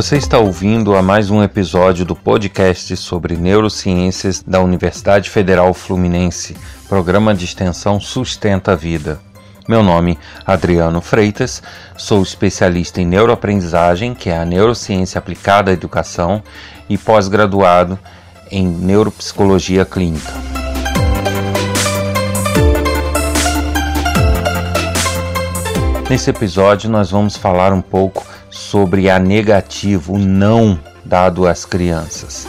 Você está ouvindo a mais um episódio do podcast sobre neurociências da Universidade Federal Fluminense, programa de extensão Sustenta a Vida. Meu nome é Adriano Freitas, sou especialista em neuroaprendizagem, que é a neurociência aplicada à educação, e pós-graduado em neuropsicologia clínica. Nesse episódio, nós vamos falar um pouco sobre a negativa, o não dado às crianças.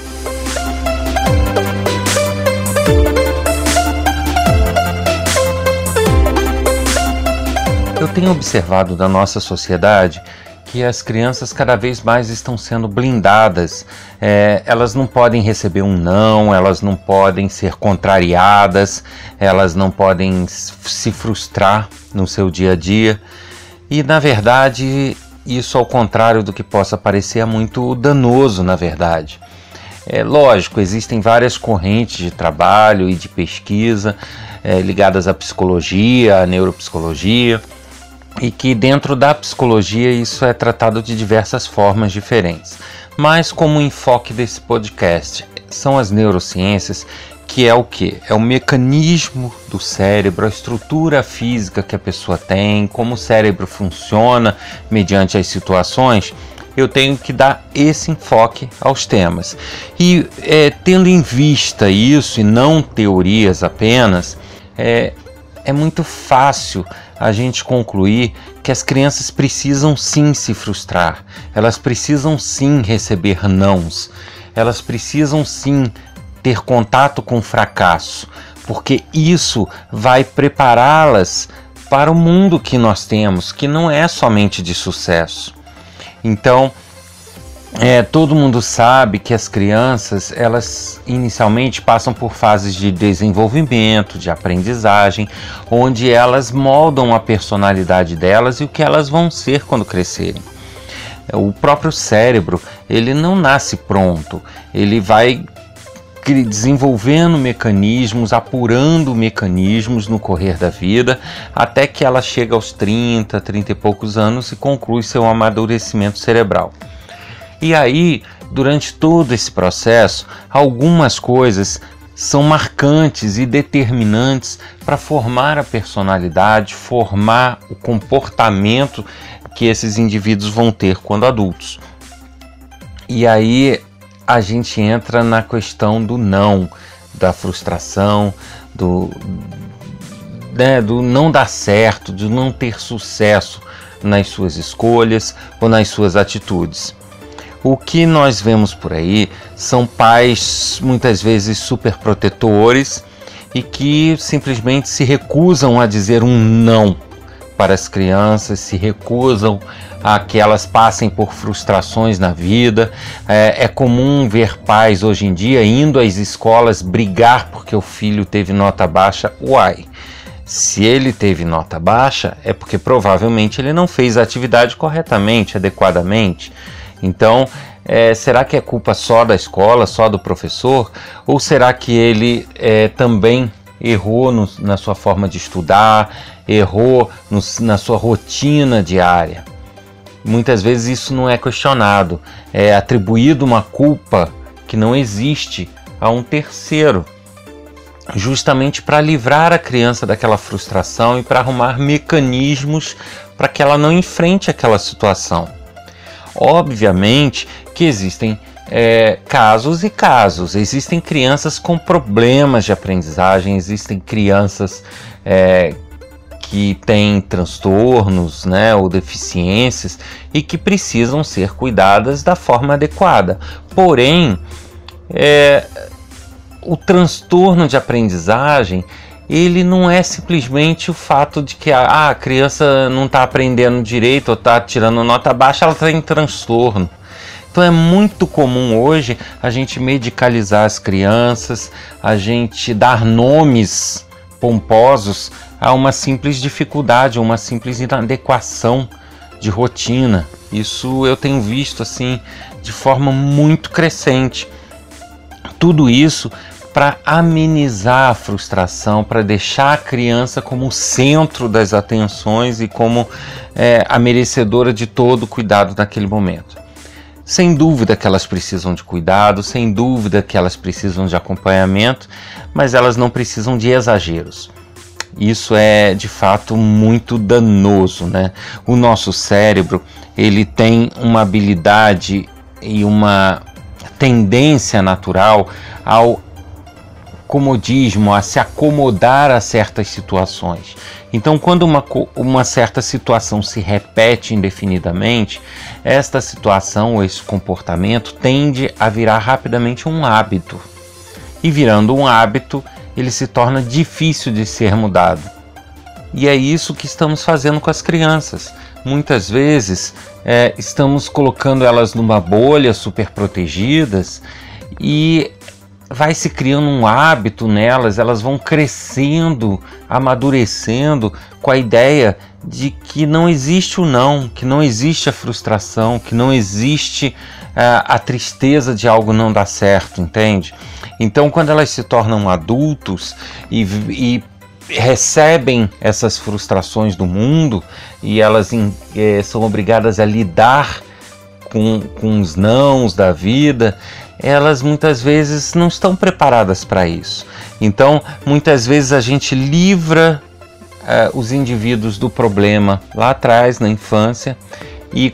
Eu tenho observado da nossa sociedade que as crianças cada vez mais estão sendo blindadas. É, elas não podem receber um não, elas não podem ser contrariadas, elas não podem se frustrar no seu dia a dia. E na verdade, isso ao contrário do que possa parecer é muito danoso, na verdade. É lógico, existem várias correntes de trabalho e de pesquisa é, ligadas à psicologia, à neuropsicologia, e que dentro da psicologia isso é tratado de diversas formas diferentes. Mas como o enfoque desse podcast são as neurociências, que é o que? É o mecanismo do cérebro, a estrutura física que a pessoa tem, como o cérebro funciona mediante as situações. Eu tenho que dar esse enfoque aos temas. E é, tendo em vista isso e não teorias apenas, é, é muito fácil a gente concluir que as crianças precisam sim se frustrar, elas precisam sim receber nãos, elas precisam sim ter contato com o fracasso, porque isso vai prepará-las para o mundo que nós temos, que não é somente de sucesso. Então, é, todo mundo sabe que as crianças elas inicialmente passam por fases de desenvolvimento, de aprendizagem, onde elas moldam a personalidade delas e o que elas vão ser quando crescerem. O próprio cérebro ele não nasce pronto, ele vai desenvolvendo mecanismos, apurando mecanismos no correr da vida, até que ela chega aos 30, 30 e poucos anos e conclui seu amadurecimento cerebral. E aí, durante todo esse processo, algumas coisas são marcantes e determinantes para formar a personalidade, formar o comportamento que esses indivíduos vão ter quando adultos. E aí a gente entra na questão do não, da frustração, do, né, do não dar certo, de não ter sucesso nas suas escolhas ou nas suas atitudes. O que nós vemos por aí são pais muitas vezes super protetores e que simplesmente se recusam a dizer um não para as crianças, se recusam a que elas passem por frustrações na vida. É, é, comum ver pais hoje em dia indo às escolas brigar porque o filho teve nota baixa. Uai! Se ele teve nota baixa, é porque provavelmente ele não fez a atividade corretamente, adequadamente. Então, é, será que é culpa só da escola, só do professor? Ou será que ele é, também errou no, na sua forma de estudar, errou no, na sua rotina diária? Muitas vezes isso não é questionado, é atribuído uma culpa que não existe a um terceiro, justamente para livrar a criança daquela frustração e para arrumar mecanismos para que ela não enfrente aquela situação. Obviamente que existem é, casos e casos. Existem crianças com problemas de aprendizagem, existem crianças é, que têm transtornos né, ou deficiências e que precisam ser cuidadas da forma adequada. Porém, é, o transtorno de aprendizagem ele não é simplesmente o fato de que a, a criança não está aprendendo direito ou está tirando nota baixa, ela está em transtorno. Então é muito comum hoje a gente medicalizar as crianças, a gente dar nomes pomposos a uma simples dificuldade, uma simples inadequação de rotina. Isso eu tenho visto assim de forma muito crescente. Tudo isso para amenizar a frustração, para deixar a criança como centro das atenções e como é, a merecedora de todo o cuidado naquele momento. Sem dúvida que elas precisam de cuidado, sem dúvida que elas precisam de acompanhamento, mas elas não precisam de exageros. Isso é de fato muito danoso, né? O nosso cérebro, ele tem uma habilidade e uma tendência natural ao comodismo, a se acomodar a certas situações. Então, quando uma, uma certa situação se repete indefinidamente, esta situação ou esse comportamento tende a virar rapidamente um hábito. E virando um hábito, ele se torna difícil de ser mudado. E é isso que estamos fazendo com as crianças. Muitas vezes é, estamos colocando elas numa bolha super protegidas e vai se criando um hábito nelas, elas vão crescendo, amadurecendo com a ideia de que não existe o não, que não existe a frustração, que não existe uh, a tristeza de algo não dar certo, entende? Então, quando elas se tornam adultos e, e recebem essas frustrações do mundo e elas eh, são obrigadas a lidar com, com os nãos da vida, elas muitas vezes não estão preparadas para isso. Então, muitas vezes a gente livra uh, os indivíduos do problema lá atrás, na infância, e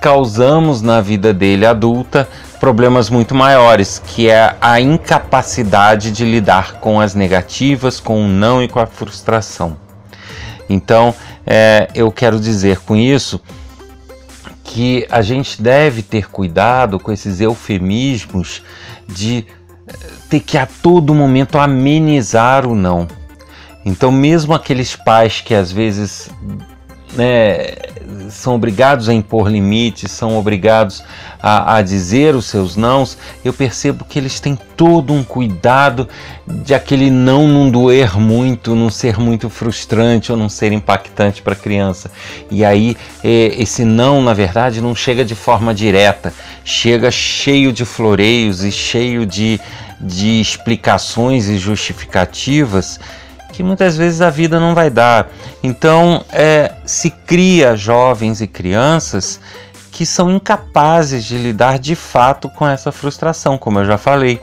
causamos na vida dele adulta problemas muito maiores, que é a incapacidade de lidar com as negativas, com o não e com a frustração. Então, é, eu quero dizer com isso que a gente deve ter cuidado com esses eufemismos de eh, ter que a todo momento amenizar o não. Então, mesmo aqueles pais que às vezes né, são obrigados a impor limites, são obrigados a, a, dizer os seus nãos, eu percebo que eles têm todo um cuidado de aquele não não doer muito, não ser muito frustrante ou não ser impactante para a criança. E aí é, esse não, na verdade, não chega de forma direta, chega cheio de floreios e cheio de, de explicações e justificativas que muitas vezes a vida não vai dar. Então, é, se cria jovens e crianças que são incapazes de lidar de fato com essa frustração, como eu já falei.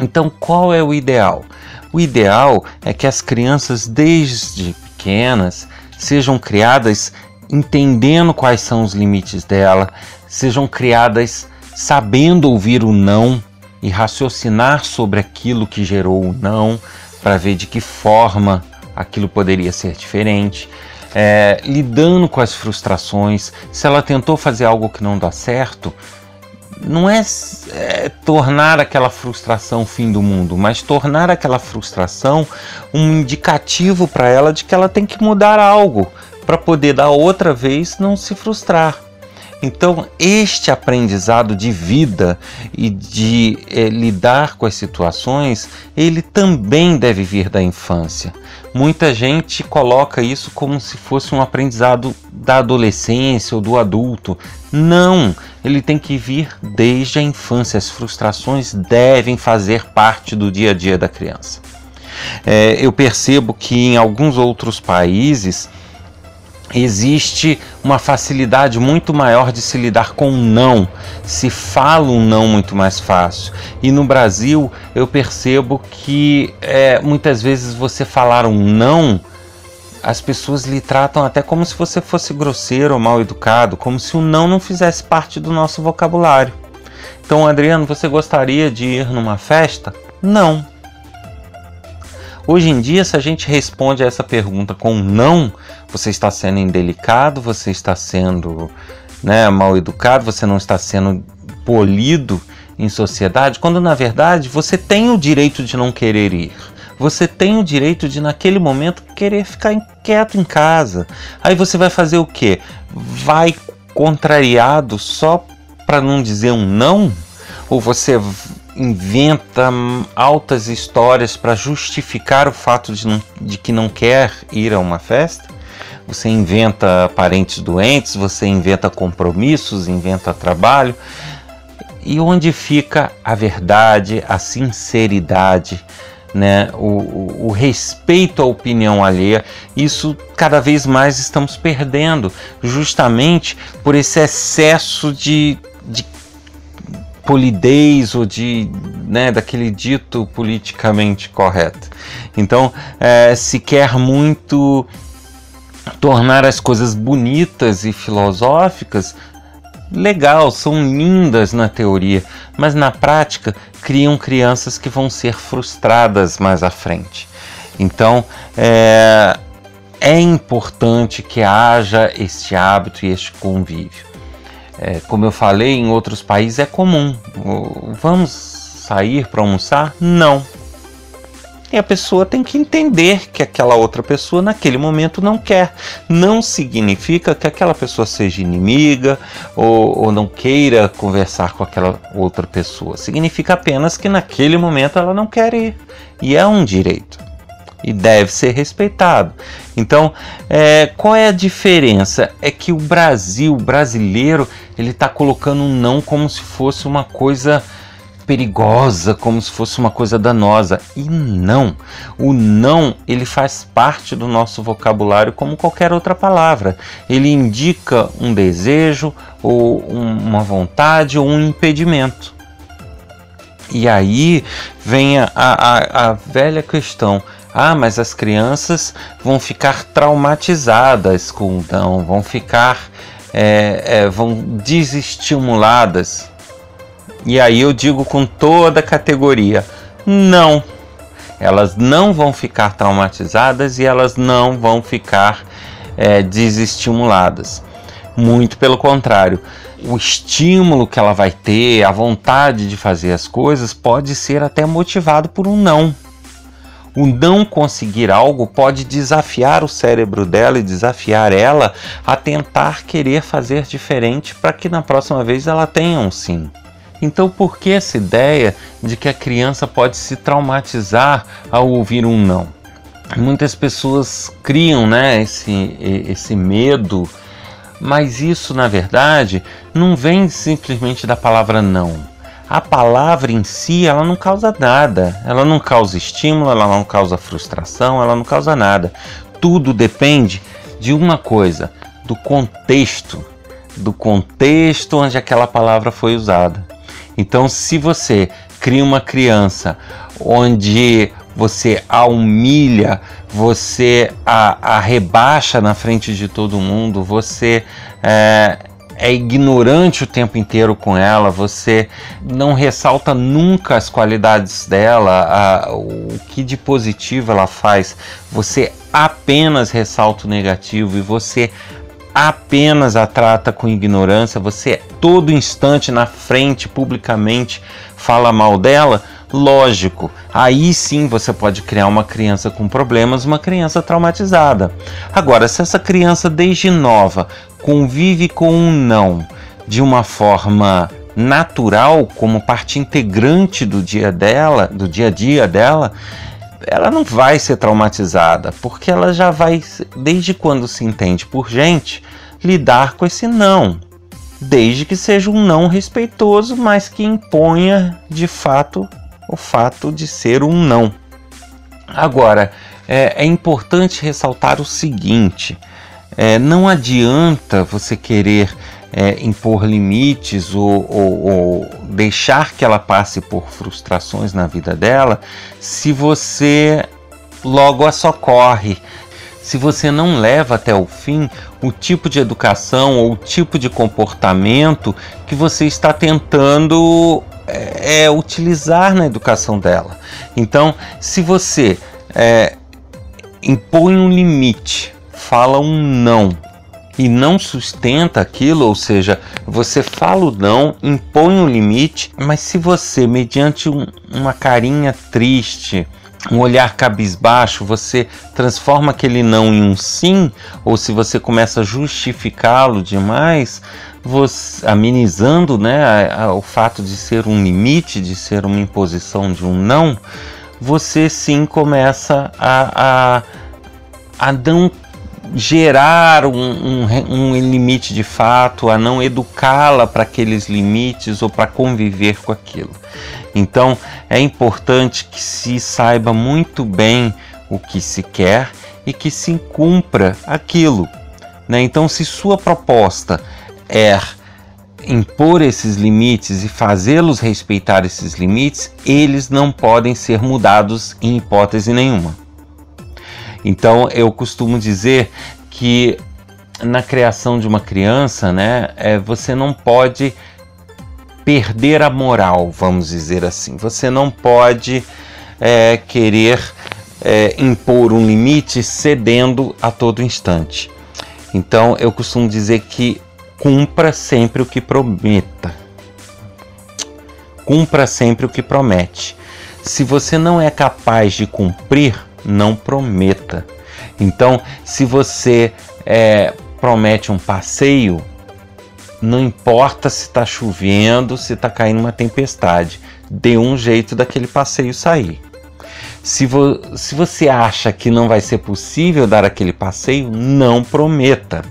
Então, qual é o ideal? O ideal é que as crianças, desde pequenas, sejam criadas entendendo quais são os limites dela, sejam criadas sabendo ouvir o não e raciocinar sobre aquilo que gerou o não, para ver de que forma aquilo poderia ser diferente, é, lidando com as frustrações. Se ela tentou fazer algo que não dá certo, não é, é, tornar aquela frustração o fim do mundo, mas tornar aquela frustração um indicativo para ela de que ela tem que mudar algo para poder da outra vez não se frustrar. Então, este aprendizado de vida e de é, lidar com as situações, ele também deve vir da infância. Muita gente coloca isso como se fosse um aprendizado da adolescência ou do adulto. Não, ele tem que vir desde a infância. As frustrações devem fazer parte do dia a dia da criança. É, eu percebo que em alguns outros países existe uma facilidade muito maior de se lidar com um não, se fala um não muito mais fácil. E no Brasil eu percebo que é, muitas vezes você falar um não, as pessoas lhe tratam até como se você fosse grosseiro ou mal educado, como se o não não fizesse parte do nosso vocabulário. Então, Adriano, você gostaria de ir numa festa? Não. Hoje em dia, se a gente responde a essa pergunta com não, você está sendo indelicado, você está sendo né, mal educado, você não está sendo polido em sociedade, quando na verdade você tem o direito de não querer ir. Você tem o direito de, naquele momento, querer ficar quieto em casa. Aí você vai fazer o quê? Vai contrariado só para não dizer um não? Ou você inventa altas histórias para justificar o fato de, não, de que não quer ir a uma festa? Você inventa parentes doentes, você inventa compromissos, inventa trabalho. E onde fica a verdade, a sinceridade né, o, o, respeito à opinião alheia, isso cada vez mais estamos perdendo, justamente por esse excesso de, de polidez ou de né, daquele dito politicamente correto. Então, é, se quer muito tornar as coisas bonitas e filosóficas, legal, são lindas na teoria, mas na prática criam crianças que vão ser frustradas mais à frente. Então, é, é importante que haja este hábito e este convívio. É, como eu falei, em outros países é comum. Vamos sair para almoçar? Não. E a pessoa tem que entender que aquela outra pessoa naquele momento não quer. Não significa que aquela pessoa seja inimiga ou, ou não queira conversar com aquela outra pessoa. Significa apenas que naquele momento ela não quer ir. E é um direito e deve ser respeitado. Então, é, qual é a diferença? É que o Brasil, o brasileiro, ele está colocando um não como se fosse uma coisa perigosa, como se fosse uma coisa danosa. E não. O não, ele faz parte do nosso vocabulário como qualquer outra palavra. Ele indica um desejo ou uma vontade ou um impedimento. E aí vem a, a, a velha questão. Ah, mas as crianças vão ficar traumatizadas com o não, vão ficar, é, é, vão desestimuladas. E aí eu digo com toda a categoria: não. Elas não vão ficar traumatizadas e elas não vão ficar é, desestimuladas. Muito pelo contrário, o estímulo que ela vai ter, a vontade de fazer as coisas, pode ser até motivado por um não. O não conseguir algo pode desafiar o cérebro dela e desafiar ela a tentar querer fazer diferente para que na próxima vez ela tenha um sim. Então, por que essa ideia de que a criança pode se traumatizar ao ouvir um não? Muitas pessoas criam né, esse, esse medo, mas isso, na verdade, não vem simplesmente da palavra não. A palavra em si, ela não causa nada. Ela não causa estímulo, ela não causa frustração, ela não causa nada. Tudo depende de uma coisa, do contexto, do contexto onde aquela palavra foi usada. Então, se você cria uma criança onde você a humilha, você a, a rebaixa na frente de todo mundo, você é, é ignorante o tempo inteiro com ela, você não ressalta nunca as qualidades dela, a, o que de positivo ela faz, você apenas ressalta o negativo e você apenas a trata com ignorância, você todo instante na frente, publicamente, fala mal dela, lógico, aí sim você pode criar uma criança com problemas, uma criança traumatizada. Agora, se essa criança desde nova convive com um não de uma forma natural, como parte integrante do dia dela, do dia a dia dela, ela não vai ser traumatizada, porque ela já vai, desde quando se entende por gente, lidar com esse não, desde que seja um não respeitoso, mas que imponha de fato o fato de ser um não. Agora, é, é importante ressaltar o seguinte: é, não adianta você querer é, impor limites ou, ou, ou, deixar que ela passe por frustrações na vida dela se você logo a socorre. Se você não leva até o fim o tipo de educação ou o tipo de comportamento que você está tentando é, é utilizar na educação dela. Então, se você é, impõe um limite, fala um não e não sustenta aquilo, ou seja, você fala o não, impõe um limite, mas se você, mediante um, uma carinha triste, um olhar cabisbaixo, você transforma aquele não em um sim, ou se você começa a justificá-lo demais, você, amenizando né, a, a, o fato de ser um limite, de ser uma imposição de um não, você sim começa a, a, a não gerar um, um, um, limite de fato, a não educá-la para aqueles limites ou para conviver com aquilo. Então é importante que se saiba muito bem o que se quer e que se cumpra aquilo. Né? Então, se sua proposta é impor esses limites e fazê-los respeitar esses limites, eles não podem ser mudados em hipótese nenhuma. Então eu costumo dizer que na criação de uma criança, né, é, você não pode perder a moral, vamos dizer assim. Você não pode é, querer é, impor um limite cedendo a todo instante. Então eu costumo dizer que cumpra sempre o que prometa. Cumpra sempre o que promete. Se você não é capaz de cumprir, não prometa. Então, se você é, promete um passeio, não importa se está chovendo, se está caindo uma tempestade, dê um jeito daquele passeio sair. Se, vo se você acha que não vai ser possível dar aquele passeio, não prometa.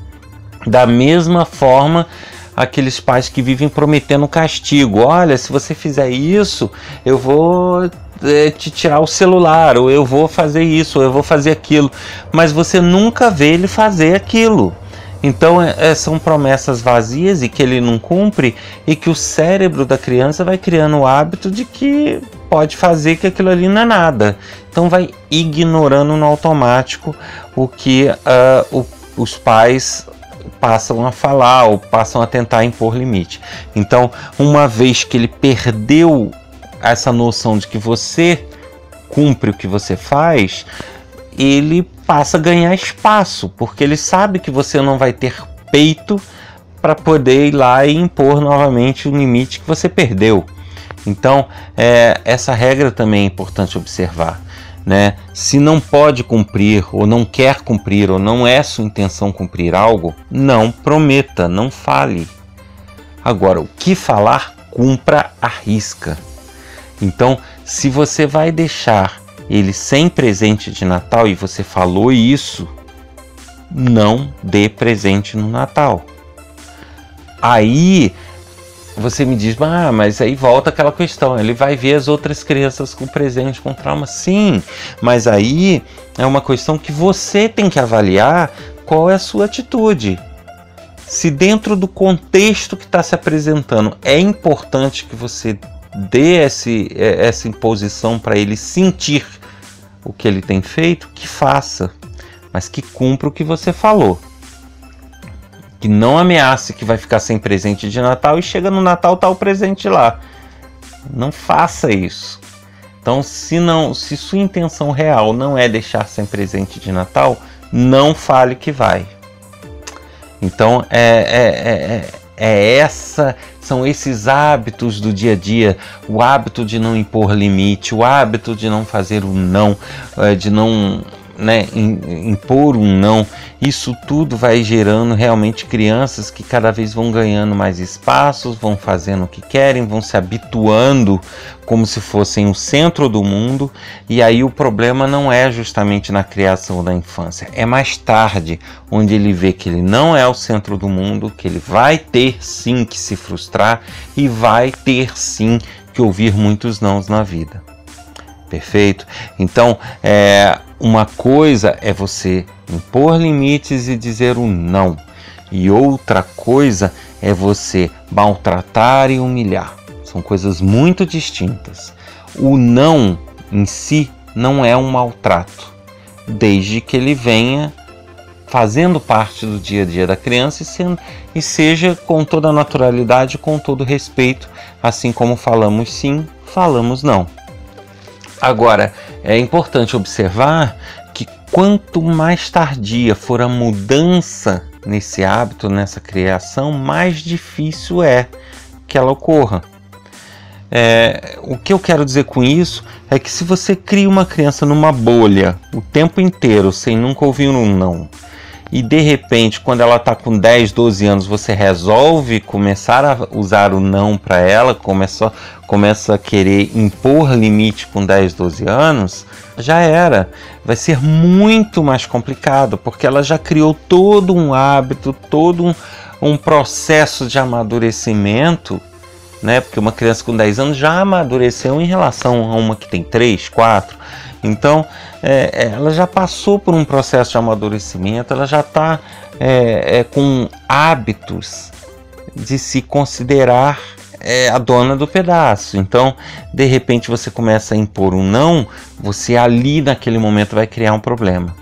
Da mesma forma, aqueles pais que vivem prometendo castigo: olha, se você fizer isso, eu vou é, te tirar o celular, ou eu vou fazer isso, ou eu vou fazer aquilo. Mas você nunca vê ele fazer aquilo. Então é, é, são promessas vazias e que ele não cumpre e que o cérebro da criança vai criando o hábito de que pode fazer que aquilo ali não é nada. Então vai ignorando no automático o que uh, o, os pais passam a falar ou passam a tentar impor limite. Então, uma vez que ele perdeu essa noção de que você cumpre o que você faz, ele passa a ganhar espaço, porque ele sabe que você não vai ter peito para poder ir lá e impor novamente o limite que você perdeu. Então, é, essa regra também é importante observar. Né? Se não pode cumprir, ou não quer cumprir, ou não é sua intenção cumprir algo, não prometa, não fale. Agora, o que falar, cumpra a risca. Então, se você vai deixar ele sem presente de Natal e você falou isso, não dê presente no Natal. Aí você me diz, ah, mas aí volta aquela questão, ele vai ver as outras crianças com presente, com trauma. Sim, mas aí é uma questão que você tem que avaliar qual é a sua atitude. Se dentro do contexto que está se apresentando é importante que você dê esse, é, essa imposição para ele sentir o que ele tem feito, que faça, mas que cumpra o que você falou. Que não ameace que vai ficar sem presente de Natal e chega no Natal tá o presente lá. Não faça isso. Então, se não, se sua intenção real não é deixar sem presente de Natal, não fale que vai. Então, é, é, é, é essa são esses hábitos do dia a dia, o hábito de não impor limite, o hábito de não fazer um não, eh, de não né, impor um não, isso tudo vai gerando realmente crianças que cada vez vão ganhando mais espaços, vão fazendo o que querem, vão se habituando como se fossem o centro do mundo, e aí o problema não é justamente na criação da infância, é mais tarde, onde ele vê que ele não é o centro do mundo, que ele vai ter sim que se frustrar e vai ter sim que ouvir muitos nãos na vida. Perfeito? Então, é, uma coisa é você impor limites e dizer um não, e outra coisa é você maltratar e humilhar. São coisas muito distintas. O não em si não é um maltrato, desde que ele venha fazendo parte do dia a dia da criança e, sendo, e seja com toda a naturalidade, com todo respeito, assim como falamos sim, falamos não. Agora, é importante observar que quanto mais tardia for a mudança nesse hábito, nessa criação, mais difícil é que ela ocorra. É, o que eu quero dizer com isso é que se você cria uma criança numa bolha o tempo inteiro sem nunca ouvir um não, e de repente, quando ela está com 10, 12 anos, você resolve começar a usar o não para ela, começa, começa a querer impor limite com 10, 12 anos, já era. Vai ser muito mais complicado, porque ela já criou todo um hábito, todo um, um processo de amadurecimento né? Porque uma criança com 10 anos já amadureceu em relação a uma que tem 3, 4. Então, é, é, ela já passou por um processo de amadurecimento, ela já está é, é, com hábitos de se considerar é, a dona do pedaço. Então, de repente, você começa a impor um não, você ali naquele momento vai criar um problema,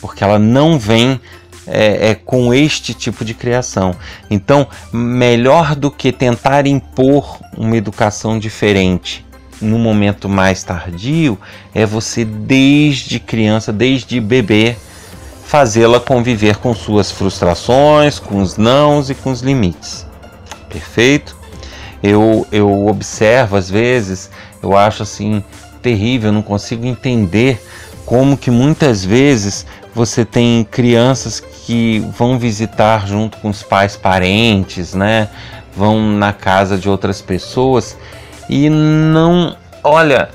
porque ela não vem é, é, com este tipo de criação. Então, melhor do que tentar impor uma educação diferente no momento mais tardio, é você desde criança, desde bebê, fazê-la conviver com suas frustrações, com os nãos e com os limites. Perfeito? Eu, eu observo às vezes, eu acho assim terrível, não consigo entender como que muitas vezes você tem crianças que vão visitar junto com os pais parentes, né? Vão na casa de outras pessoas e não, olha,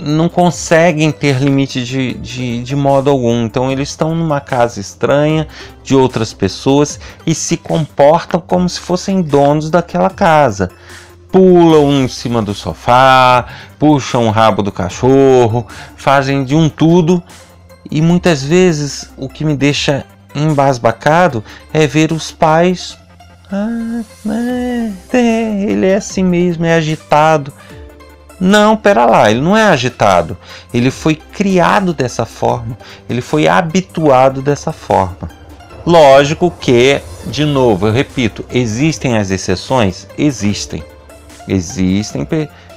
não conseguem ter limite de, de, de modo algum. Então eles estão numa casa estranha de outras pessoas e se comportam como se fossem donos daquela casa. Pulam em cima do sofá, puxam o rabo do cachorro, fazem de um tudo e muitas vezes o que me deixa embasbacado é ver os pais. Ah, é, ele é assim mesmo, é agitado. Não, pera lá, ele não é agitado. Ele foi criado dessa forma, ele foi habituado dessa forma. Lógico que, de novo, eu repito, existem as exceções? Existem. Existem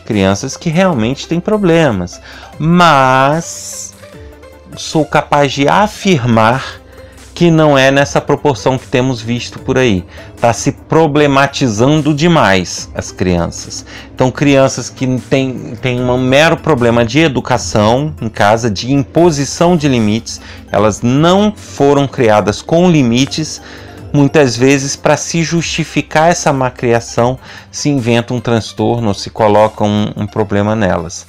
crianças que realmente têm problemas, mas sou capaz de afirmar que não é nessa proporção que temos visto por aí. Está se problematizando demais as crianças. Então, crianças que têm, têm um mero problema de educação em casa, de imposição de limites, elas não foram criadas com limites. Muitas vezes, para se justificar essa má criação, se inventa um transtorno se coloca um, um problema nelas.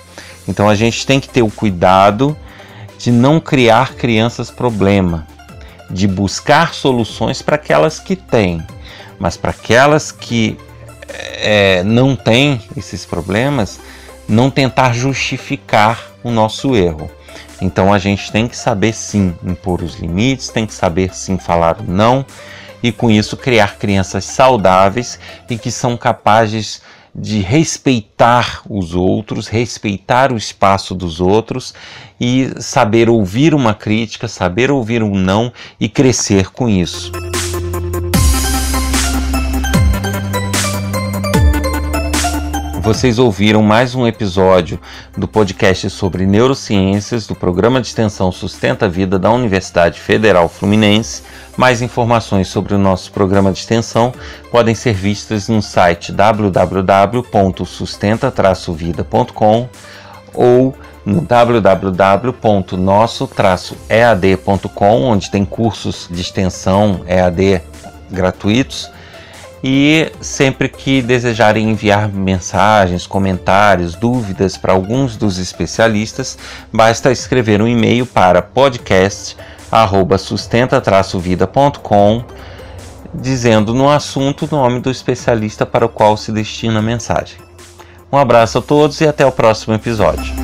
Então, a gente tem que ter o cuidado de não criar crianças problema de buscar soluções para aquelas que têm, mas para aquelas que é, não têm esses problemas, não tentar justificar o nosso erro. Então a gente tem que saber sim impor os limites, tem que saber sim falar o não e com isso criar crianças saudáveis e que são capazes de respeitar os outros, respeitar o espaço dos outros e saber ouvir uma crítica, saber ouvir um não e crescer com isso. Vocês ouviram mais um episódio do podcast sobre neurociências do programa de extensão Sustenta a Vida da Universidade Federal Fluminense. Mais informações sobre o nosso programa de extensão podem ser vistas no site www.sustenta-vida.com ou no www.nosso-ead.com, onde tem cursos de extensão EAD gratuitos e sempre que desejarem enviar mensagens, comentários, dúvidas para alguns dos especialistas, basta escrever um e-mail para podcast@sustenta-vida.com dizendo no assunto o nome do especialista para o qual se destina a mensagem. Um abraço a todos e até o próximo episódio.